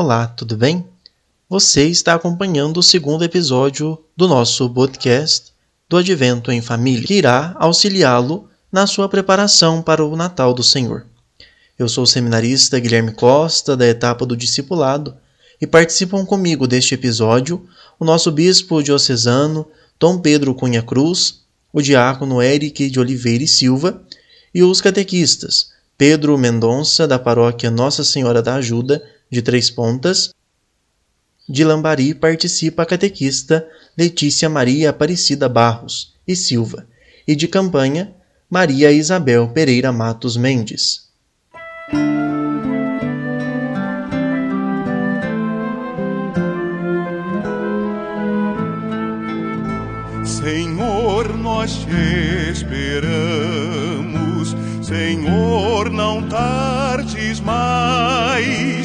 Olá, tudo bem? Você está acompanhando o segundo episódio do nosso podcast do Advento em Família, que irá auxiliá-lo na sua preparação para o Natal do Senhor. Eu sou o seminarista Guilherme Costa, da etapa do discipulado, e participam comigo deste episódio o nosso bispo diocesano Dom Pedro Cunha Cruz, o diácono Eric de Oliveira e Silva e os catequistas Pedro Mendonça, da paróquia Nossa Senhora da Ajuda, de Três Pontas. De Lambari participa a catequista Letícia Maria Aparecida Barros e Silva, e de campanha Maria Isabel Pereira Matos Mendes. Senhor, nós te esperamos. Senhor, não tardes mais.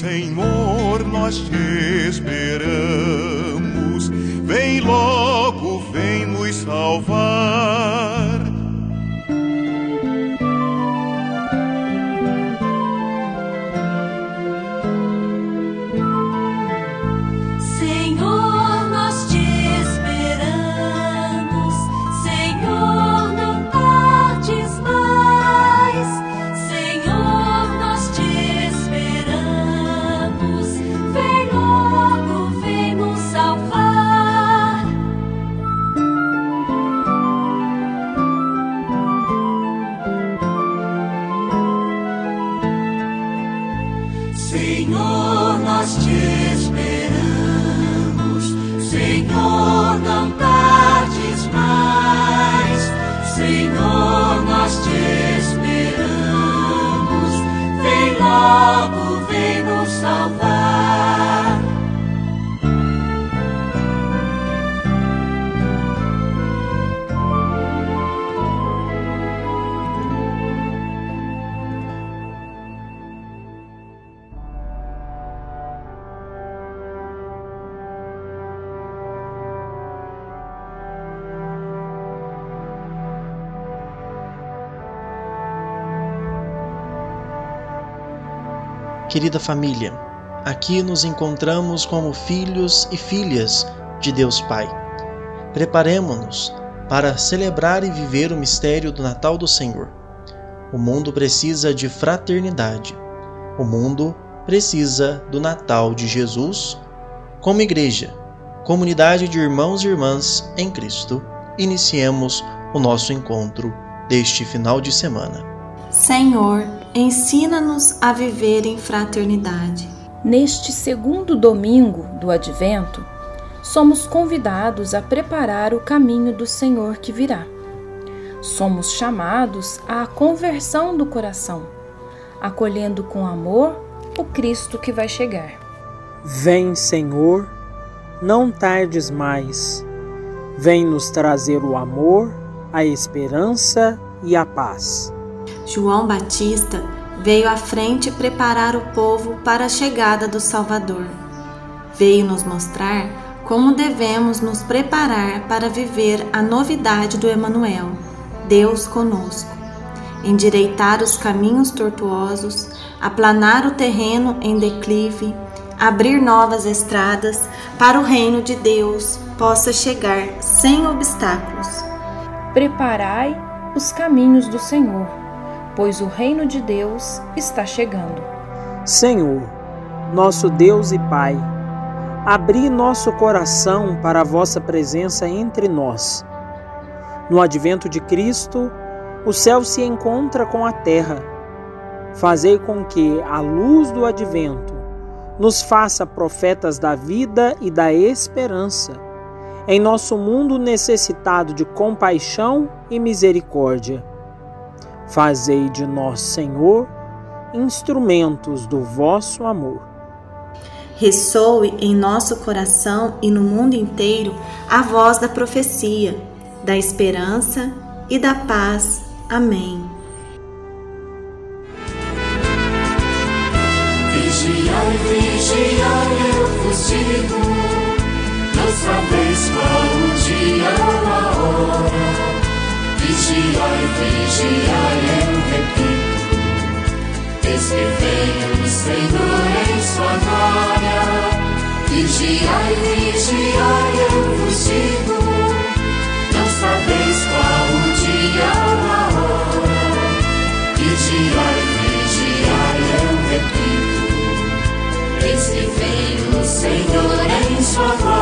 Senhor, nós te esperamos. Vem logo, vem nos salvar. Querida família, aqui nos encontramos como filhos e filhas de Deus Pai. Preparemo-nos para celebrar e viver o mistério do Natal do Senhor. O mundo precisa de fraternidade. O mundo precisa do Natal de Jesus. Como igreja, comunidade de irmãos e irmãs em Cristo, iniciemos o nosso encontro deste final de semana. Senhor, ensina-nos a viver em fraternidade. Neste segundo domingo do Advento, somos convidados a preparar o caminho do Senhor que virá. Somos chamados à conversão do coração, acolhendo com amor o Cristo que vai chegar. Vem, Senhor, não tardes mais. Vem nos trazer o amor, a esperança e a paz. João Batista veio à frente preparar o povo para a chegada do Salvador. Veio nos mostrar como devemos nos preparar para viver a novidade do Emanuel, Deus conosco. Endireitar os caminhos tortuosos, aplanar o terreno em declive, abrir novas estradas para o reino de Deus possa chegar sem obstáculos. Preparai os caminhos do Senhor, pois o reino de Deus está chegando. Senhor, nosso Deus e Pai, abri nosso coração para a vossa presença entre nós. No advento de Cristo, o céu se encontra com a terra. Fazei com que a luz do advento nos faça profetas da vida e da esperança, em nosso mundo necessitado de compaixão e misericórdia. Fazei de nós, Senhor, instrumentos do vosso amor. Ressoe em nosso coração e no mundo inteiro a voz da profecia, da esperança e da paz. Amém. vai vigiar, eu repito. Eis que veio o Senhor em sua glória. Vigiai, vigiai, eu vos digo. Não sabeis qual o dia ou a hora. Vigiai, vigiai, eu repito. Eis que veio o Senhor em sua glória.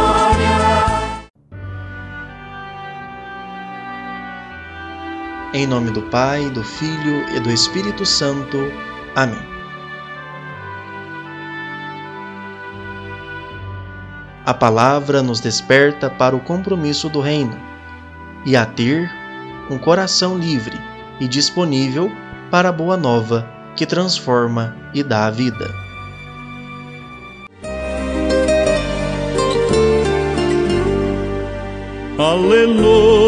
Em nome do Pai, do Filho e do Espírito Santo. Amém. A palavra nos desperta para o compromisso do Reino e a ter um coração livre e disponível para a boa nova que transforma e dá a vida. Aleluia,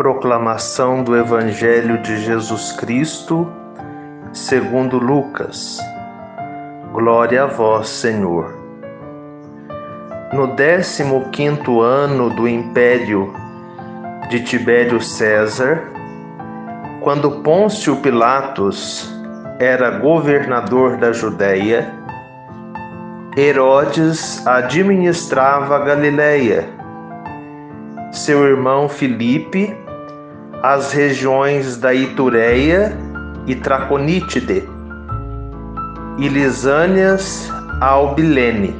Proclamação do Evangelho de Jesus Cristo, segundo Lucas. Glória a vós, Senhor. No décimo quinto ano do império de Tibério César, quando Pôncio Pilatos era governador da Judéia, Herodes administrava a Galiléia. Seu irmão Filipe as regiões da Itureia e Traconítide, e Lisânias ao Bilene.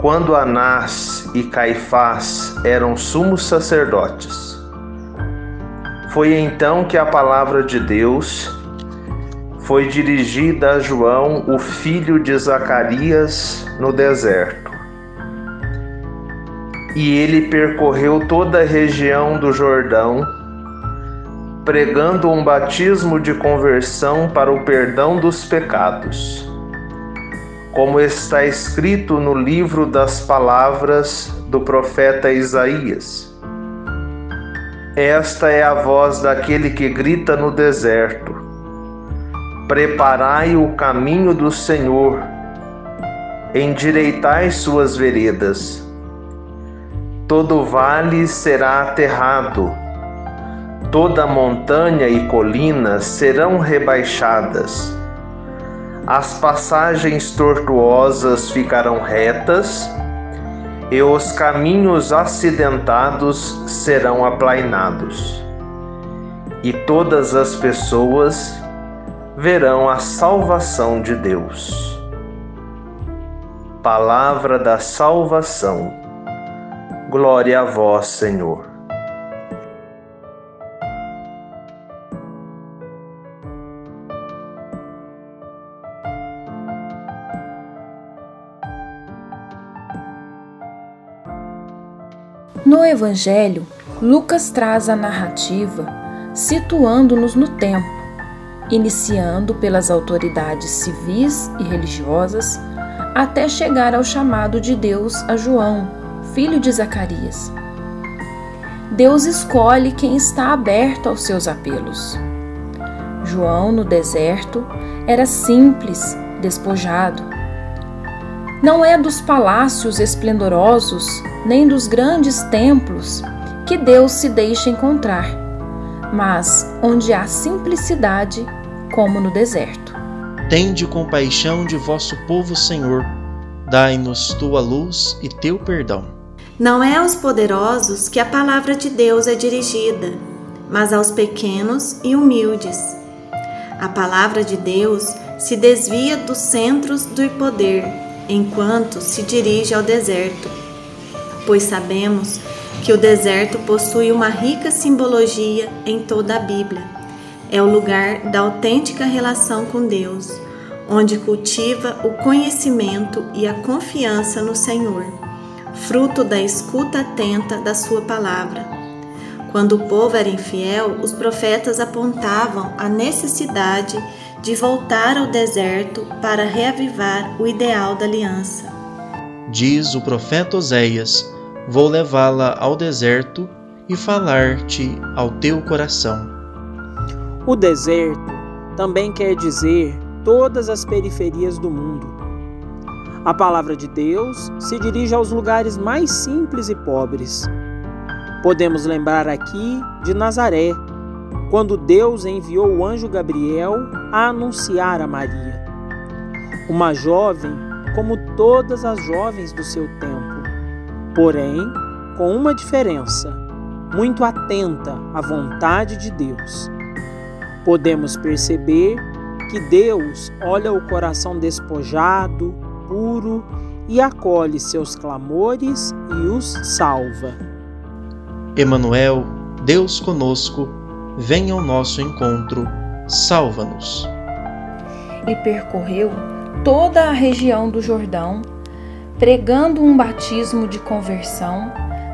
Quando Anás e Caifás eram sumos sacerdotes. Foi então que a palavra de Deus foi dirigida a João, o filho de Zacarias, no deserto. E ele percorreu toda a região do Jordão, pregando um batismo de conversão para o perdão dos pecados. Como está escrito no livro das palavras do profeta Isaías. Esta é a voz daquele que grita no deserto: Preparai o caminho do Senhor, endireitai suas veredas todo vale será aterrado, toda montanha e colina serão rebaixadas. As passagens tortuosas ficarão retas e os caminhos acidentados serão aplainados. E todas as pessoas verão a salvação de Deus. Palavra da salvação. Glória a vós, Senhor. No Evangelho, Lucas traz a narrativa situando-nos no tempo, iniciando pelas autoridades civis e religiosas até chegar ao chamado de Deus a João, filho de Zacarias. Deus escolhe quem está aberto aos seus apelos. João, no deserto, era simples, despojado. Não é dos palácios esplendorosos, nem dos grandes templos que Deus se deixa encontrar, mas onde há simplicidade, como no deserto. Tende compaixão de vosso povo, Senhor. Dai-nos tua luz e teu perdão. Não é aos poderosos que a palavra de Deus é dirigida, mas aos pequenos e humildes. A palavra de Deus se desvia dos centros do poder, enquanto se dirige ao deserto. Pois sabemos que o deserto possui uma rica simbologia em toda a Bíblia. É o lugar da autêntica relação com Deus, onde cultiva o conhecimento e a confiança no Senhor fruto da escuta atenta da sua palavra. Quando o povo era infiel, os profetas apontavam a necessidade de voltar ao deserto para reavivar o ideal da aliança. Diz o profeta Oséias: Vou levá-la ao deserto e falar-te ao teu coração. O deserto também quer dizer todas as periferias do mundo. A palavra de Deus se dirige aos lugares mais simples e pobres. Podemos lembrar aqui de Nazaré, quando Deus enviou o anjo Gabriel a anunciar a Maria. Uma jovem como todas as jovens do seu tempo, porém com uma diferença, muito atenta à vontade de Deus. Podemos perceber que Deus olha o coração despojado, puro e acolhe seus clamores e os salva. Emanuel, Deus conosco, venha ao nosso encontro, salva-nos. E percorreu toda a região do Jordão, pregando um batismo de conversão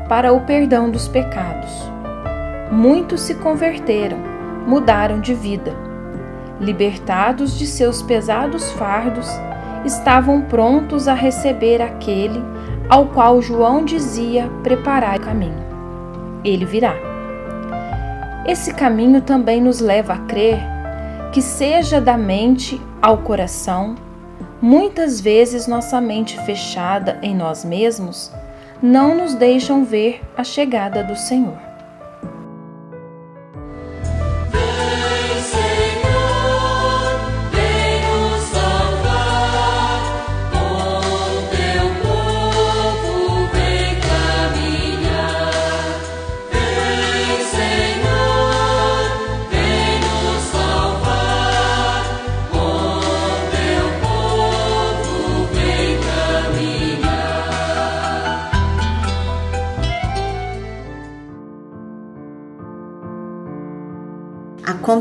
para o perdão dos pecados. Muitos se converteram, mudaram de vida. Libertados de seus pesados fardos, estavam prontos a receber aquele ao qual João dizia preparar o caminho. Ele virá. Esse caminho também nos leva a crer que, seja da mente ao coração, muitas vezes nossa mente fechada em nós mesmos não nos deixam ver a chegada do Senhor.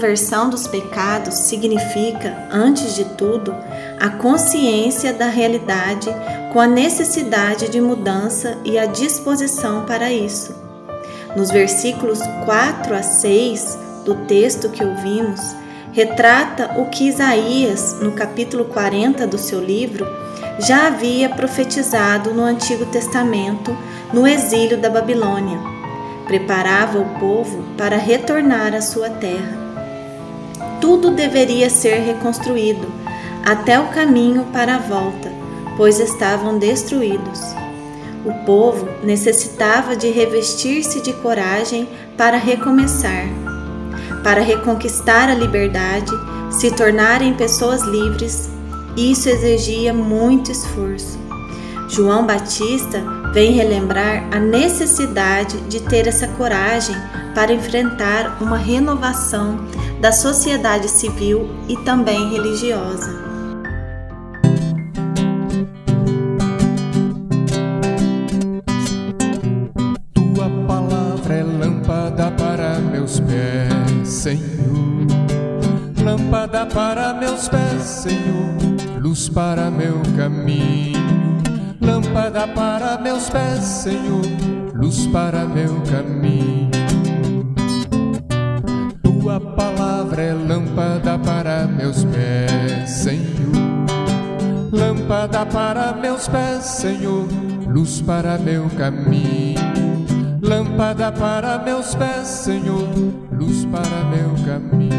Conversão dos pecados significa, antes de tudo, a consciência da realidade com a necessidade de mudança e a disposição para isso. Nos versículos 4 a 6 do texto que ouvimos, retrata o que Isaías, no capítulo 40 do seu livro, já havia profetizado no Antigo Testamento, no exílio da Babilônia preparava o povo para retornar à sua terra. Tudo deveria ser reconstruído, até o caminho para a volta, pois estavam destruídos. O povo necessitava de revestir-se de coragem para recomeçar, para reconquistar a liberdade, se tornarem pessoas livres. Isso exigia muito esforço. João Batista vem relembrar a necessidade de ter essa coragem para enfrentar uma renovação da sociedade civil e também religiosa. Tua palavra é lâmpada para meus pés, Senhor. Lâmpada para meus pés, Senhor. Luz para meu caminho lâmpada para meus pés, Senhor, luz para meu caminho. Lâmpada para meus pés, Senhor, luz para meu caminho. Lâmpada para meus pés, Senhor, luz para meu caminho.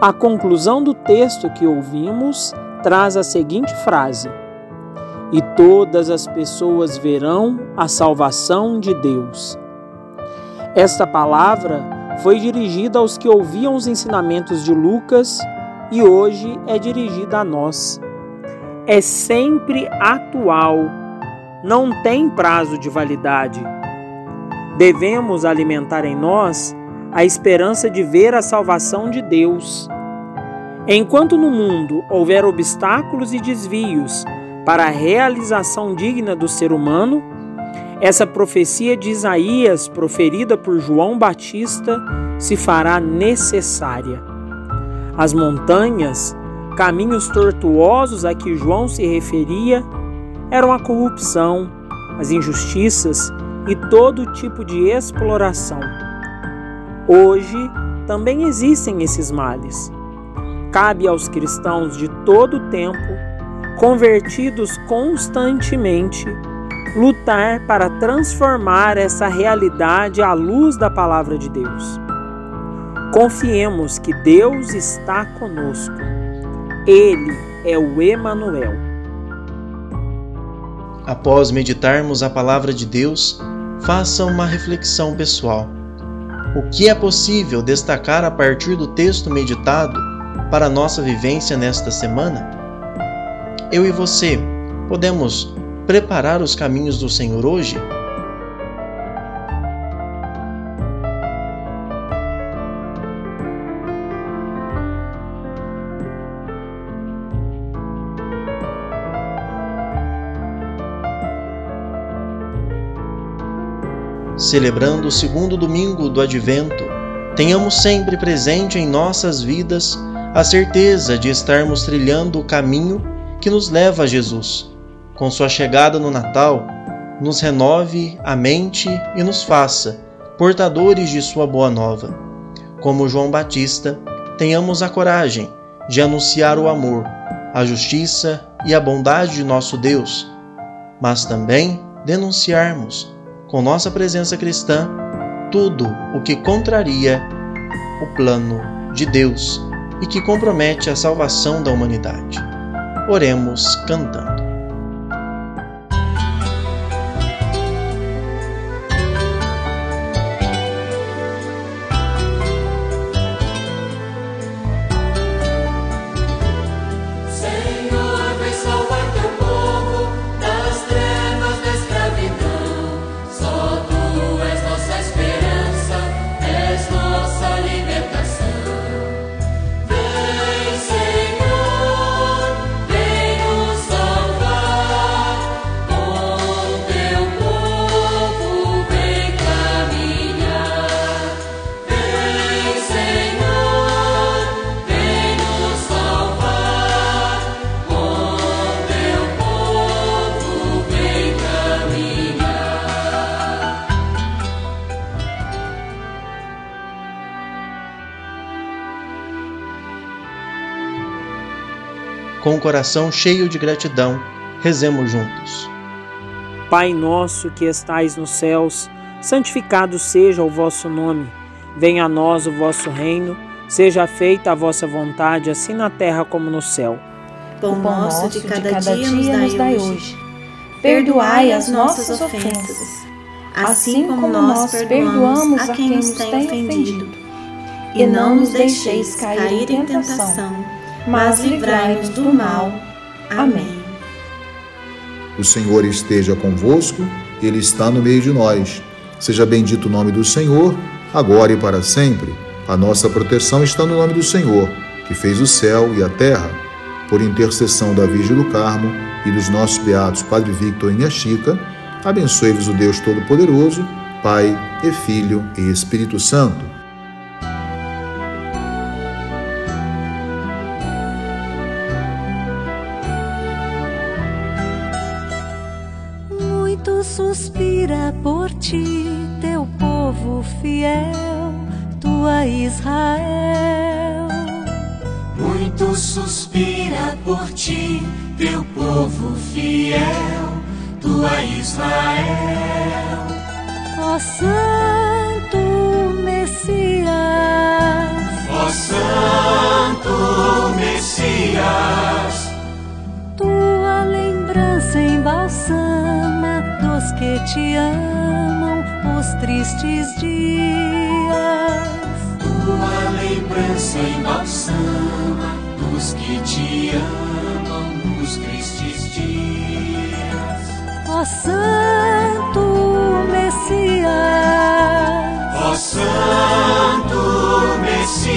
A conclusão do texto que ouvimos traz a seguinte frase: E todas as pessoas verão a salvação de Deus. Esta palavra foi dirigida aos que ouviam os ensinamentos de Lucas e hoje é dirigida a nós. É sempre atual, não tem prazo de validade. Devemos alimentar em nós a esperança de ver a salvação de Deus. Enquanto no mundo houver obstáculos e desvios para a realização digna do ser humano, essa profecia de Isaías, proferida por João Batista, se fará necessária. As montanhas, caminhos tortuosos a que João se referia, eram a corrupção, as injustiças e todo tipo de exploração. Hoje também existem esses males. Cabe aos cristãos de todo o tempo, convertidos constantemente, lutar para transformar essa realidade à luz da palavra de Deus. Confiemos que Deus está conosco. Ele é o Emanuel. Após meditarmos a palavra de Deus, faça uma reflexão pessoal. O que é possível destacar a partir do texto meditado para nossa vivência nesta semana? Eu e você podemos preparar os caminhos do Senhor hoje? Celebrando o segundo domingo do Advento, tenhamos sempre presente em nossas vidas a certeza de estarmos trilhando o caminho que nos leva a Jesus com sua chegada no Natal, nos renove a mente e nos faça portadores de sua boa nova. Como João Batista, tenhamos a coragem de anunciar o amor, a justiça e a bondade de nosso Deus, mas também denunciarmos, com nossa presença cristã, tudo o que contraria o plano de Deus e que compromete a salvação da humanidade. Oremos cantando. Com o coração cheio de gratidão, rezemos juntos. Pai nosso que estais nos céus, santificado seja o vosso nome. Venha a nós o vosso reino, seja feita a vossa vontade, assim na terra como no céu. Pão nosso de cada, dia, nos dai hoje. Perdoai as nossas ofensas, assim como nós perdoamos a quem nos tem ofendido. E não nos deixeis cair em tentação mas livrai-nos do mal. Amém. O Senhor esteja convosco, Ele está no meio de nós. Seja bendito o nome do Senhor, agora e para sempre. A nossa proteção está no nome do Senhor, que fez o céu e a terra. Por intercessão da Virgem do Carmo e dos nossos beatos Padre Victor e Minha Chica, abençoe-vos o Deus Todo-Poderoso, Pai e Filho e Espírito Santo. Por ti, teu povo fiel, tua Israel. Muito suspira por ti, teu povo fiel, tua Israel. Ó Santo Messias, ó Santo Messias, lembrança embalsama dos que te amam os tristes dias. Tua lembrança embalsama dos que te amam os tristes dias. Ó Santo Messias, ó Santo Messias,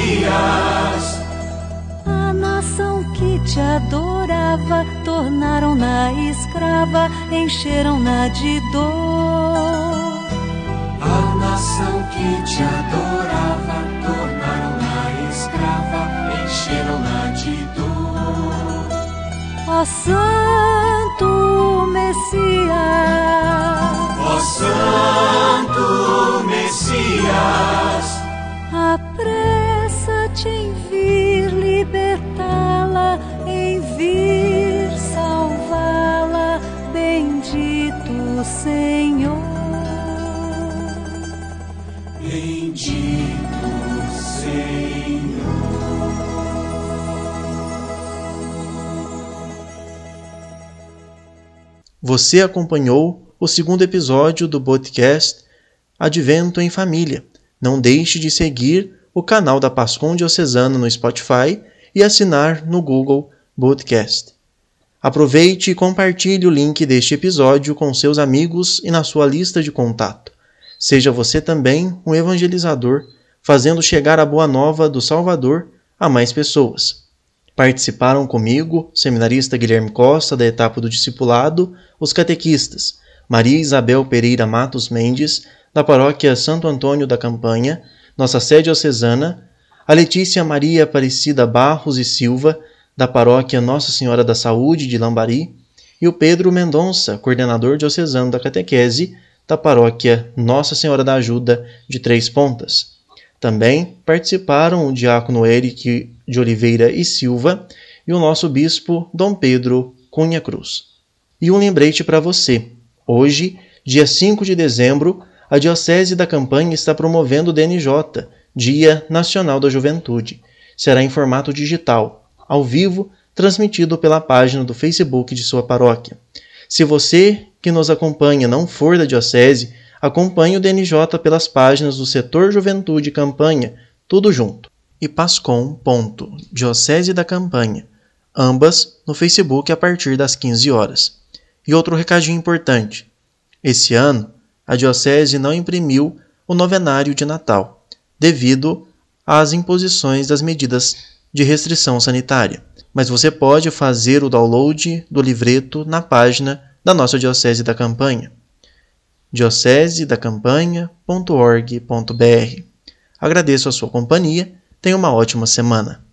te adorava tornaram-na escrava, encheram-na de dor. A nação que te adorava, tornaram-na escrava, encheram-na de dor. Ó Santo Messias, ó Santo Messias, apressa-te em vir libertá-la, vir Senhor. Bendito Senhor. Você acompanhou o segundo episódio do podcast Advento em Família. Não deixe de seguir o canal da Pascom Diocesana no Spotify e assinar no Google Podcast. Aproveite e compartilhe o link deste episódio com seus amigos e na sua lista de contato. Seja você também um evangelizador, fazendo chegar a boa nova do Salvador a mais pessoas. Participaram comigo seminarista Guilherme Costa, da etapa do discipulado, os catequistas Maria Isabel Pereira Matos Mendes, da paróquia Santo Antônio da Campanha, nossa sede diocesana, a Letícia Maria Aparecida Barros e Silva, da paróquia Nossa Senhora da Saúde de Lambari, e o Pedro Mendonça, coordenador diocesano da catequese da paróquia Nossa Senhora da Ajuda de Três Pontas. Também participaram o diácono Eric de Oliveira e Silva e o nosso bispo Dom Pedro Cunha Cruz. E um lembrete para você. Hoje, dia 5 de dezembro, a Diocese da Campanha está promovendo o DNJ, Dia Nacional da Juventude. Será em formato digital, ao vivo, transmitido pela página do Facebook de sua paróquia. Se você que nos acompanha não for da Diocese, acompanhe o DNJ pelas páginas do Setor Juventude Campanha, tudo junto, e Pascom. Diocese da Campanha, ambas no Facebook a partir das 15 horas. E outro recadinho importante: esse ano a Diocese não imprimiu o novenário de Natal, devido às imposições das medidas de restrição sanitária. Mas você pode fazer o download do livreto na página da nossa Diocese da Campanha, diocesedacampanha.org.br. Agradeço a sua companhia, tenha uma ótima semana.